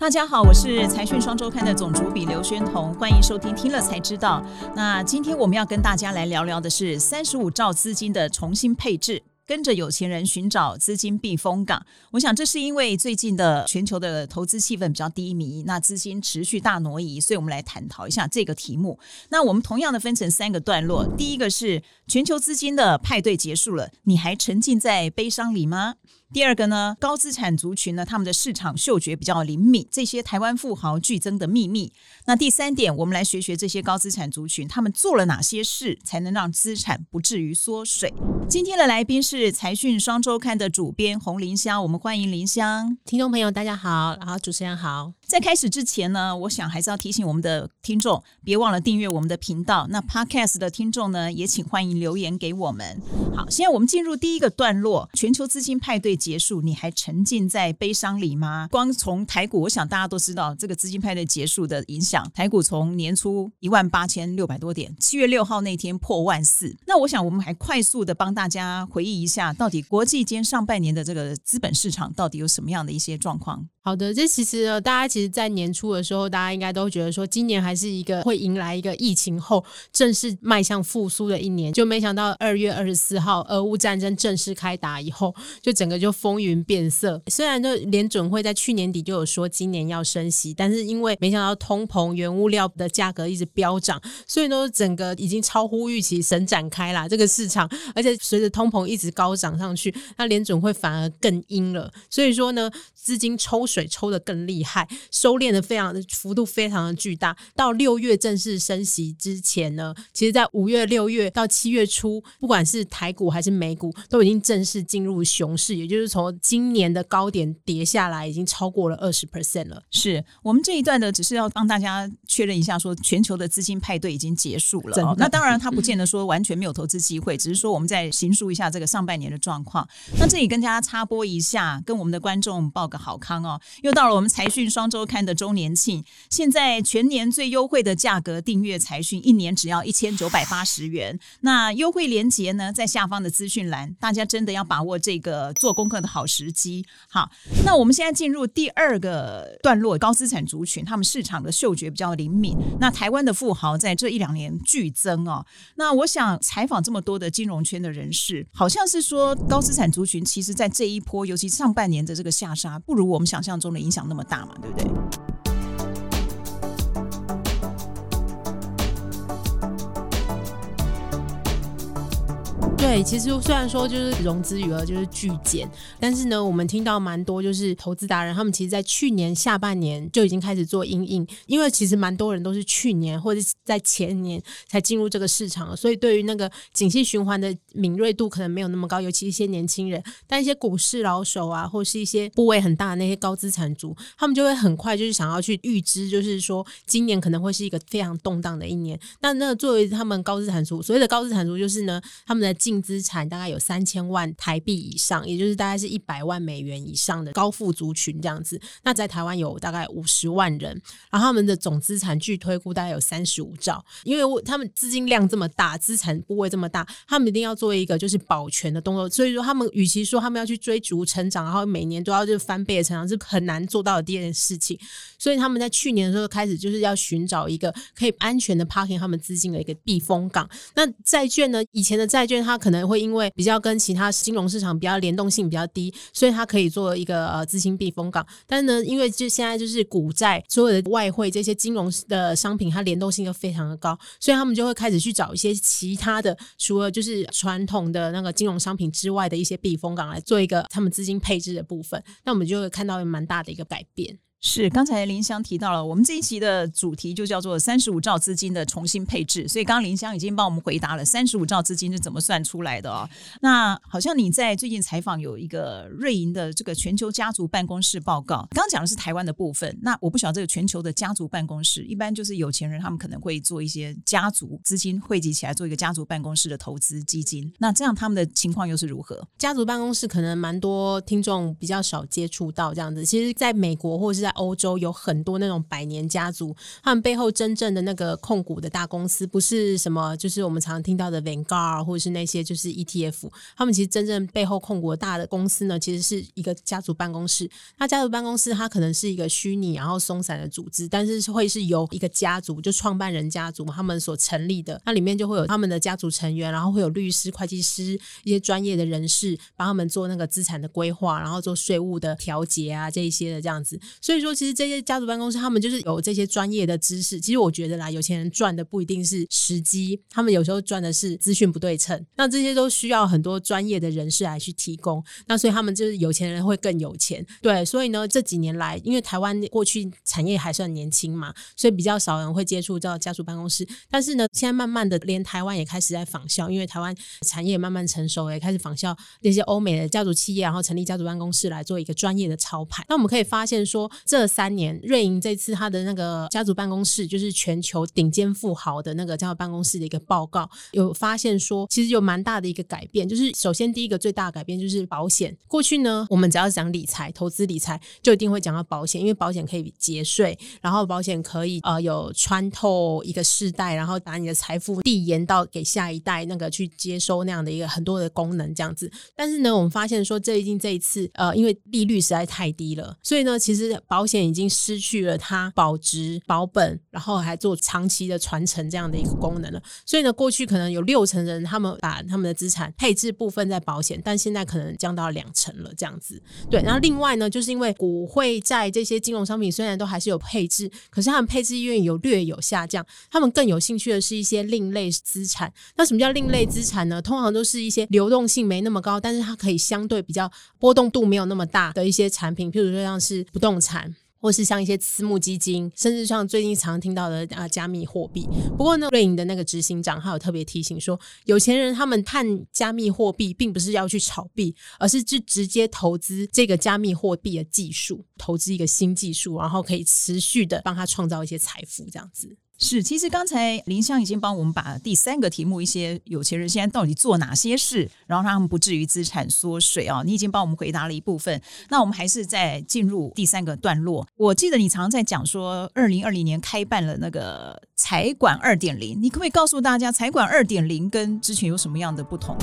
大家好，我是财讯双周刊的总主笔刘轩彤，欢迎收听听了才知道。那今天我们要跟大家来聊聊的是三十五兆资金的重新配置。跟着有钱人寻找资金避风港，我想这是因为最近的全球的投资气氛比较低迷，那资金持续大挪移，所以我们来探讨一下这个题目。那我们同样的分成三个段落，第一个是全球资金的派对结束了，你还沉浸在悲伤里吗？第二个呢，高资产族群呢，他们的市场嗅觉比较灵敏，这些台湾富豪剧增的秘密。那第三点，我们来学学这些高资产族群，他们做了哪些事，才能让资产不至于缩水。今天的来宾是财讯双周刊的主编洪林香，我们欢迎林香。听众朋友大家好，然后主持人好。在开始之前呢，我想还是要提醒我们的听众，别忘了订阅我们的频道。那 Podcast 的听众呢，也请欢迎留言给我们。好，现在我们进入第一个段落，全球资金派对。结束，你还沉浸在悲伤里吗？光从台股，我想大家都知道这个资金派对结束的影响。台股从年初一万八千六百多点，七月六号那天破万四。那我想我们还快速的帮大家回忆一下，到底国际间上半年的这个资本市场到底有什么样的一些状况？好的，这其实，大家，在年初的时候，大家应该都觉得说，今年还是一个会迎来一个疫情后正式迈向复苏的一年。就没想到二月二十四号，俄乌战争正式开打以后，就整个就风云变色。虽然就联准会在去年底就有说今年要升息，但是因为没想到通膨、原物料的价格一直飙涨，所以呢，整个已经超乎预期，神展开了这个市场。而且随着通膨一直高涨上去，那联准会反而更阴了。所以说呢，资金抽。水抽得更厉害，收敛的非常的幅度非常的巨大。到六月正式升息之前呢，其实在五月、六月到七月初，不管是台股还是美股，都已经正式进入熊市，也就是从今年的高点跌下来，已经超过了二十 percent 了。是我们这一段呢，只是要帮大家确认一下，说全球的资金派对已经结束了。哦、那当然，它不见得 说完全没有投资机会，只是说我们在形述一下这个上半年的状况。那这里跟大家插播一下，跟我们的观众报个好康哦。又到了我们财讯双周周刊的周年庆，现在全年最优惠的价格订阅财讯，一年只要一千九百八十元。那优惠链接呢，在下方的资讯栏，大家真的要把握这个做功课的好时机。好，那我们现在进入第二个段落，高资产族群，他们市场的嗅觉比较灵敏。那台湾的富豪在这一两年剧增哦。那我想采访这么多的金融圈的人士，好像是说高资产族群，其实在这一波，尤其上半年的这个下杀，不如我们想象中的影响那么大嘛，对不对？Wednesday. 对，其实虽然说就是融资余额就是巨减，但是呢，我们听到蛮多就是投资达人，他们其实在去年下半年就已经开始做阴影，因为其实蛮多人都是去年或者在前年才进入这个市场的，所以对于那个景气循环的敏锐度可能没有那么高，尤其一些年轻人，但一些股市老手啊，或是一些部位很大的那些高资产族，他们就会很快就是想要去预知，就是说今年可能会是一个非常动荡的一年。那那作为他们高资产族，所谓的高资产族就是呢，他们的净资产大概有三千万台币以上，也就是大概是一百万美元以上的高富族群这样子。那在台湾有大概五十万人，然后他们的总资产据推估大概有三十五兆。因为他们资金量这么大，资产部位这么大，他们一定要做一个就是保全的动作。所以说，他们与其说他们要去追逐成长，然后每年都要就翻倍的成长，是很难做到的第一件事情。所以他们在去年的时候开始就是要寻找一个可以安全的 parking 他们资金的一个避风港。那债券呢？以前的债券它可能会因为比较跟其他金融市场比较联动性比较低，所以它可以做一个呃资金避风港。但是呢，因为就现在就是股债所有的外汇这些金融的商品，它联动性都非常的高，所以他们就会开始去找一些其他的，除了就是传统的那个金融商品之外的一些避风港来做一个他们资金配置的部分。那我们就会看到蛮大的一个改变。是，刚才林香提到了，我们这一期的主题就叫做三十五兆资金的重新配置。所以刚刚林香已经帮我们回答了三十五兆资金是怎么算出来的哦。那好像你在最近采访有一个瑞银的这个全球家族办公室报告，刚刚讲的是台湾的部分。那我不晓得这个全球的家族办公室，一般就是有钱人他们可能会做一些家族资金汇集起来做一个家族办公室的投资基金。那这样他们的情况又是如何？家族办公室可能蛮多听众比较少接触到这样子。其实在美国或者是在在欧洲有很多那种百年家族，他们背后真正的那个控股的大公司，不是什么就是我们常听到的 Vanguard 或者是那些就是 ETF，他们其实真正背后控股大的公司呢，其实是一个家族办公室。那家族办公室它可能是一个虚拟然后松散的组织，但是会是由一个家族就创办人家族他们所成立的，那里面就会有他们的家族成员，然后会有律师、会计师一些专业的人士帮他们做那个资产的规划，然后做税务的调节啊这一些的这样子。所以说，其实这些家族办公室他们就是有这些专业的知识。其实我觉得啦，有钱人赚的不一定是时机，他们有时候赚的是资讯不对称。那这些都需要很多专业的人士来去提供。那所以他们就是有钱人会更有钱。对，所以呢，这几年来，因为台湾过去产业还算年轻嘛，所以比较少人会接触到家族办公室。但是呢，现在慢慢的，连台湾也开始在仿效，因为台湾产业慢慢成熟，也开始仿效那些欧美的家族企业，然后成立家族办公室来做一个专业的操盘。那我们可以发现说，这三年瑞银这次他的那个家族办公室，就是全球顶尖富豪的那个家族办公室的一个报告，有发现说，其实有蛮大的一个改变。就是首先第一个最大的改变就是保险。过去呢，我们只要讲理财、投资理财，就一定会讲到保险，因为保险可以节税，然后保险可以呃有穿透一个世代，然后把你的财富递延到给下一代，那个去接收那样的一个很多的功能这样子。但是呢，我们发现说，最近这一次呃，因为利率实在太低了，所以呢，其实保保险已经失去了它保值保本，然后还做长期的传承这样的一个功能了。所以呢，过去可能有六成人他们把他们的资产配置部分在保险，但现在可能降到两成了这样子。对，然后另外呢，就是因为股汇债这些金融商品虽然都还是有配置，可是他们配置意愿有略有下降，他们更有兴趣的是一些另类资产。那什么叫另类资产呢？通常都是一些流动性没那么高，但是它可以相对比较波动度没有那么大的一些产品，譬如说像是不动产。或是像一些私募基金，甚至像最近常听到的啊加密货币。不过呢，瑞银的那个执行长他有特别提醒说，有钱人他们看加密货币，并不是要去炒币，而是去直接投资这个加密货币的技术，投资一个新技术，然后可以持续的帮他创造一些财富，这样子。是，其实刚才林香已经帮我们把第三个题目，一些有钱人现在到底做哪些事，然后让他们不至于资产缩水啊，你已经帮我们回答了一部分。那我们还是再进入第三个段落。我记得你常常在讲说，二零二零年开办了那个财管二点零，你可不可以告诉大家，财管二点零跟之前有什么样的不同？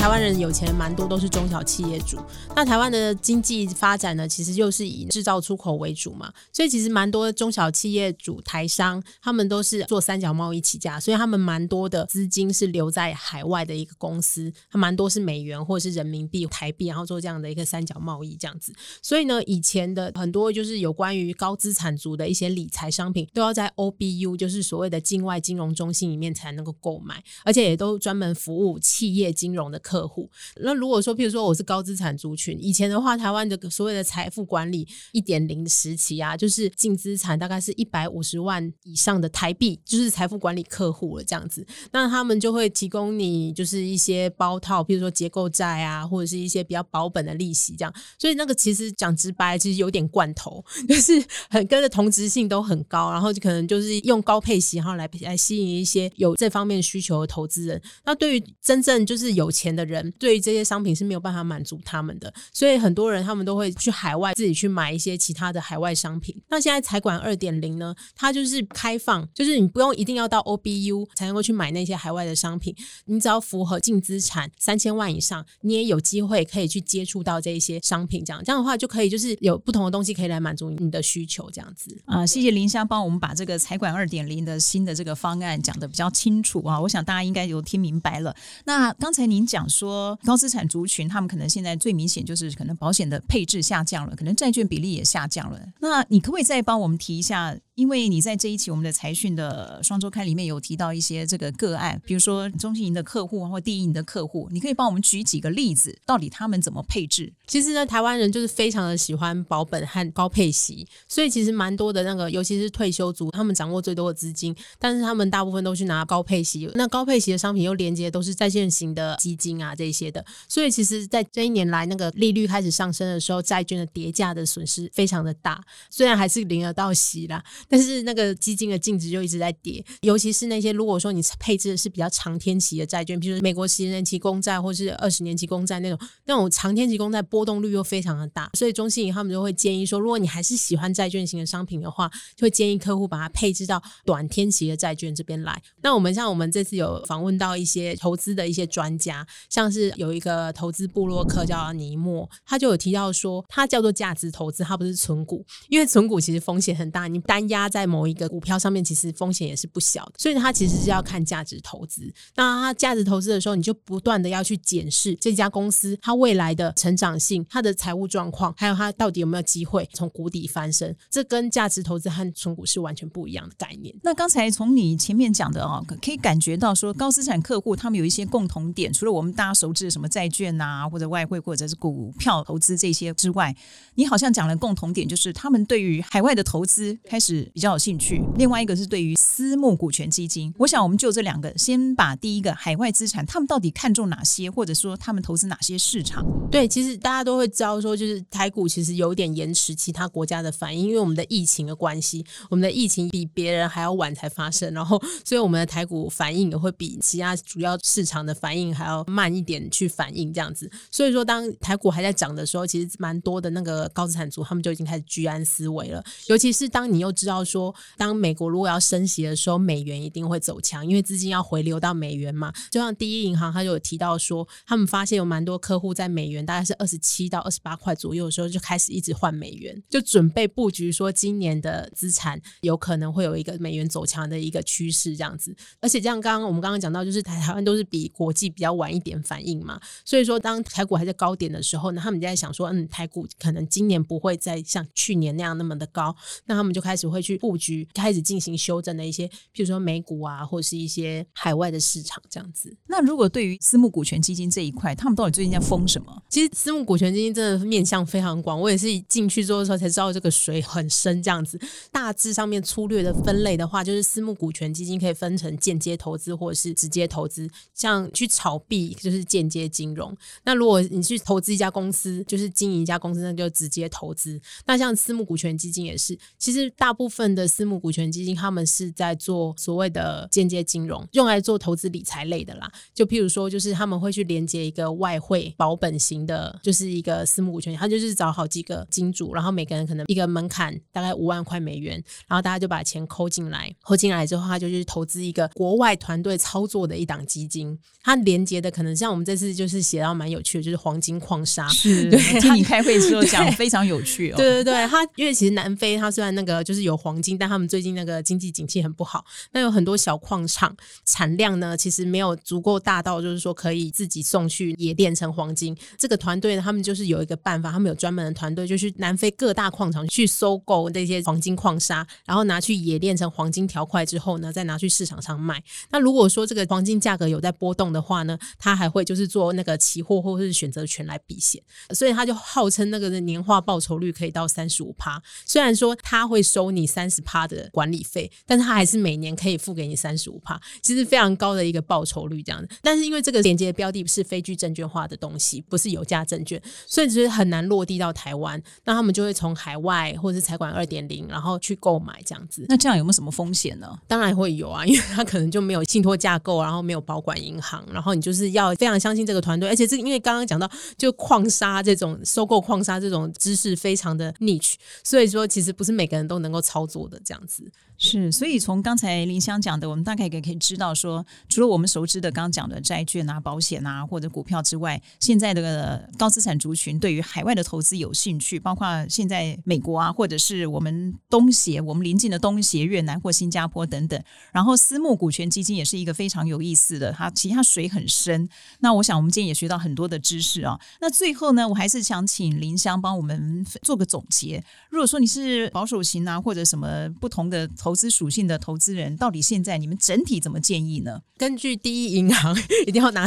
台湾人有钱蛮多，都是中小企业主。那台湾的经济发展呢，其实就是以制造出口为主嘛，所以其实蛮多中小企业主、台商，他们都是做三角贸易起家，所以他们蛮多的资金是留在海外的一个公司，他蛮多是美元或者是人民币、台币，然后做这样的一个三角贸易这样子。所以呢，以前的很多就是有关于高资产族的一些理财商品，都要在 OBU，就是所谓的境外金融中心里面才能够购买，而且也都专门服务企业金融的客户，那如果说，譬如说我是高资产族群，以前的话，台湾的所谓的财富管理一点零时期啊，就是净资产大概是一百五十万以上的台币，就是财富管理客户了这样子。那他们就会提供你就是一些包套，譬如说结构债啊，或者是一些比较保本的利息这样。所以那个其实讲直白，其实有点罐头，就是很跟着同质性都很高，然后就可能就是用高配型号来来吸引一些有这方面需求的投资人。那对于真正就是有钱的。的人对于这些商品是没有办法满足他们的，所以很多人他们都会去海外自己去买一些其他的海外商品。那现在财管二点零呢，它就是开放，就是你不用一定要到 OBU 才能够去买那些海外的商品，你只要符合净资产三千万以上，你也有机会可以去接触到这一些商品。这样这样的话就可以就是有不同的东西可以来满足你的需求。这样子啊，谢谢林香帮我们把这个财管二点零的新的这个方案讲得比较清楚啊，我想大家应该有听明白了。那刚才您讲。说高资产族群，他们可能现在最明显就是可能保险的配置下降了，可能债券比例也下降了。那你可不可以再帮我们提一下？因为你在这一期我们的财讯的双周刊里面有提到一些这个个案，比如说中信银的客户或第一银的客户，你可以帮我们举几个例子，到底他们怎么配置？其实呢，台湾人就是非常的喜欢保本和高配息，所以其实蛮多的那个，尤其是退休族，他们掌握最多的资金，但是他们大部分都去拿高配息。那高配息的商品又连接都是在线型的基金啊这些的，所以其实，在这一年来那个利率开始上升的时候，债券的跌价的损失非常的大，虽然还是领得到息啦。但是那个基金的净值就一直在跌，尤其是那些如果说你配置的是比较长天期的债券，比如说美国十年期公债或是二十年期公债那种，那种长天期公债波动率又非常的大，所以中信银行他们就会建议说，如果你还是喜欢债券型的商品的话，就会建议客户把它配置到短天期的债券这边来。那我们像我们这次有访问到一些投资的一些专家，像是有一个投资部落客叫尼莫，他就有提到说，他叫做价值投资，他不是存股，因为存股其实风险很大，你单压在某一个股票上面，其实风险也是不小的。所以他其实是要看价值投资。那他价值投资的时候，你就不断的要去检视这家公司它未来的成长性、它的财务状况，还有它到底有没有机会从谷底翻身。这跟价值投资和存股是完全不一样的概念。那刚才从你前面讲的啊，可以感觉到说高资产客户他们有一些共同点，除了我们大家熟知的什么债券啊，或者外汇或者是股票投资这些之外，你好像讲了共同点，就是他们对于海外的投资开始比较有兴趣。另外一个是对于私募股权基金，我想我们就这两个，先把第一个海外资产，他们到底看重哪些，或者说他们投资哪些市场？对，其实大家都会知道说，就是台股其实有点延迟其他国家的反应，因为我们的疫情的关系，我们的疫情比别人还要晚才发生，然后所以我们的台股反应也会比其他主要市场的反应还要慢一点去反应这样子。所以说，当台股还在涨的时候，其实蛮多的那个高资产族他们就已经开始居安思危了。尤其是当你又知道到说，当美国如果要升息的时候，美元一定会走强，因为资金要回流到美元嘛。就像第一银行，他就有提到说，他们发现有蛮多客户在美元大概是二十七到二十八块左右的时候，就开始一直换美元，就准备布局说今年的资产有可能会有一个美元走强的一个趋势这样子。而且像刚刚我们刚刚讲到，就是台台湾都是比国际比较晚一点反应嘛，所以说当台股还在高点的时候呢，他们就在想说，嗯，台股可能今年不会再像去年那样那么的高，那他们就开始会去布局，开始进行修正的一些，譬如说美股啊，或者是一些海外的市场这样子。那如果对于私募股权基金这一块，他们到底最近在疯什么？其实私募股权基金真的面向非常广，我也是进去做的时候才知道这个水很深。这样子，大致上面粗略的分类的话，就是私募股权基金可以分成间接投资或者是直接投资。像去炒币就是间接金融，那如果你去投资一家公司，就是经营一家公司，那就直接投资。那像私募股权基金也是，其实大部分的私募股权基金他们是在做所谓的间接金融，用来做投资理财类的啦。就譬如说，就是他们会去连接一个外汇保本型的，就是一个私募股权，他就是找好几个金主，然后每个人可能一个门槛大概五万块美元，然后大家就把钱扣进来，扣进来之后，他就去投资一个国外团队操作的一档基金，它连接的可能像我们这次就是写到蛮有趣的，就是黄金矿砂。是，听你开会的时候 讲非常有趣哦。对对对，它因为其实南非它虽然那个就是有黄金，但他们最近那个经济景气很不好，那有很多小矿场产量呢，其实没有足够大到就是说可以自己送去冶炼成黄金。这个团队呢，他们就是有一个办法，他们有专门的团队，就去南非各大矿场去收购那些黄金矿砂，然后拿去冶炼成黄金条块之后呢，再拿去市场上卖。那如果说这个黄金价格有在波动的话呢，他还会就是做那个期货或者是选择权来避险，所以他就号称那个年化报酬率可以到三十五趴。虽然说他会收你三十趴的管理费，但是他还是每年可以付给你三十五趴，其实非常高的一个报酬率这样子。但是因为这个连接标的是非具证券化的东西，不是有价证券，所以就是很难落地到台湾。那他们就会从海外或者是财管二点零，然后去购买这样子。那这样有没有什么风险呢？当然会有啊，因为他可能就没有信托架构，然后没有保管银行，然后你就是要非常相信这个团队，而且这因为刚刚讲到，就矿砂这种收购矿砂这种知识非常的 niche，所以说其实不是每个人都能够操操作的这样子。是，所以从刚才林香讲的，我们大概也可以知道说，除了我们熟知的刚刚讲的债券啊、保险啊或者股票之外，现在的高资产族群对于海外的投资有兴趣，包括现在美国啊，或者是我们东协、我们邻近的东协、越南或新加坡等等。然后私募股权基金也是一个非常有意思的，它其实它水很深。那我想我们今天也学到很多的知识啊。那最后呢，我还是想请林香帮我们做个总结。如果说你是保守型啊，或者什么不同的投投资属性的投资人，到底现在你们整体怎么建议呢？根据第一银行一定要拿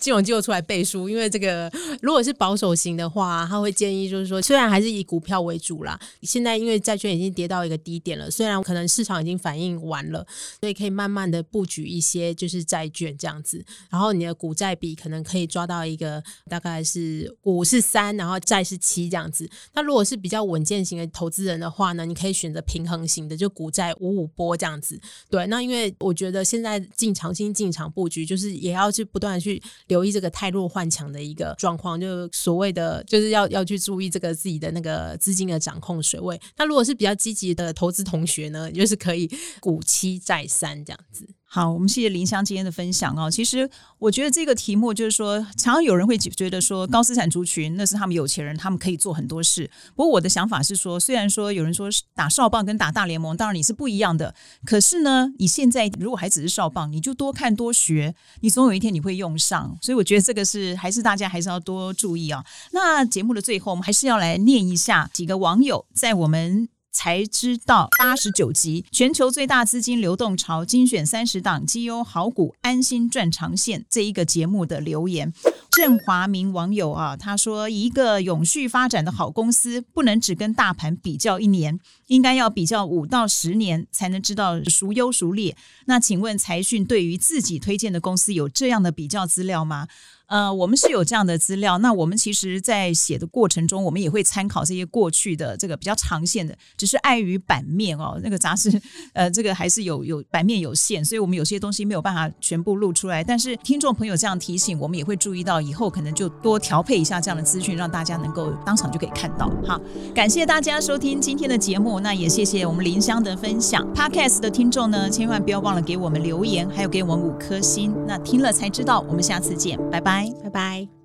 金融机构出来背书，因为这个如果是保守型的话，他会建议就是说，虽然还是以股票为主啦，现在因为债券已经跌到一个低点了，虽然可能市场已经反应完了，所以可以慢慢的布局一些就是债券这样子，然后你的股债比可能可以抓到一个大概是股是三，然后债是七这样子。那如果是比较稳健型的投资人的话呢，你可以选择平衡型的，就股债五五波这样子。对，那因为我觉得现在进长新进场布局，就是也要去不断的去留意这个太弱换强的一个状况，就所谓的就是要要去注意这个自己的那个资金的掌控水位。那如果是比较积极的投资同学呢，就是可以股期再三这样子。好，我们谢谢林香今天的分享哦。其实我觉得这个题目就是说，常常有人会觉得说高资产族群那是他们有钱人，他们可以做很多事。不过我的想法是说，虽然说有人说打少棒跟打大联盟，当然你是不一样的。可是呢，你现在如果还只是少棒，你就多看多学，你总有一天你会用上。所以我觉得这个是还是大家还是要多注意啊。那节目的最后，我们还是要来念一下几个网友在我们。才知道八十九集，全球最大资金流动潮精选三十档绩优好股，安心赚长线这一个节目的留言。郑华明网友啊，他说：一个永续发展的好公司，不能只跟大盘比较一年，应该要比较五到十年，才能知道孰优孰劣。那请问财讯对于自己推荐的公司有这样的比较资料吗？呃，我们是有这样的资料。那我们其实，在写的过程中，我们也会参考这些过去的这个比较长线的，只是碍于版面哦，那个杂志呃，这个还是有有版面有限，所以我们有些东西没有办法全部录出来。但是听众朋友这样提醒，我们也会注意到，以后可能就多调配一下这样的资讯，让大家能够当场就可以看到。好，感谢大家收听今天的节目，那也谢谢我们林香的分享。Podcast 的听众呢，千万不要忘了给我们留言，还有给我们五颗星。那听了才知道，我们下次见，拜拜。拜拜。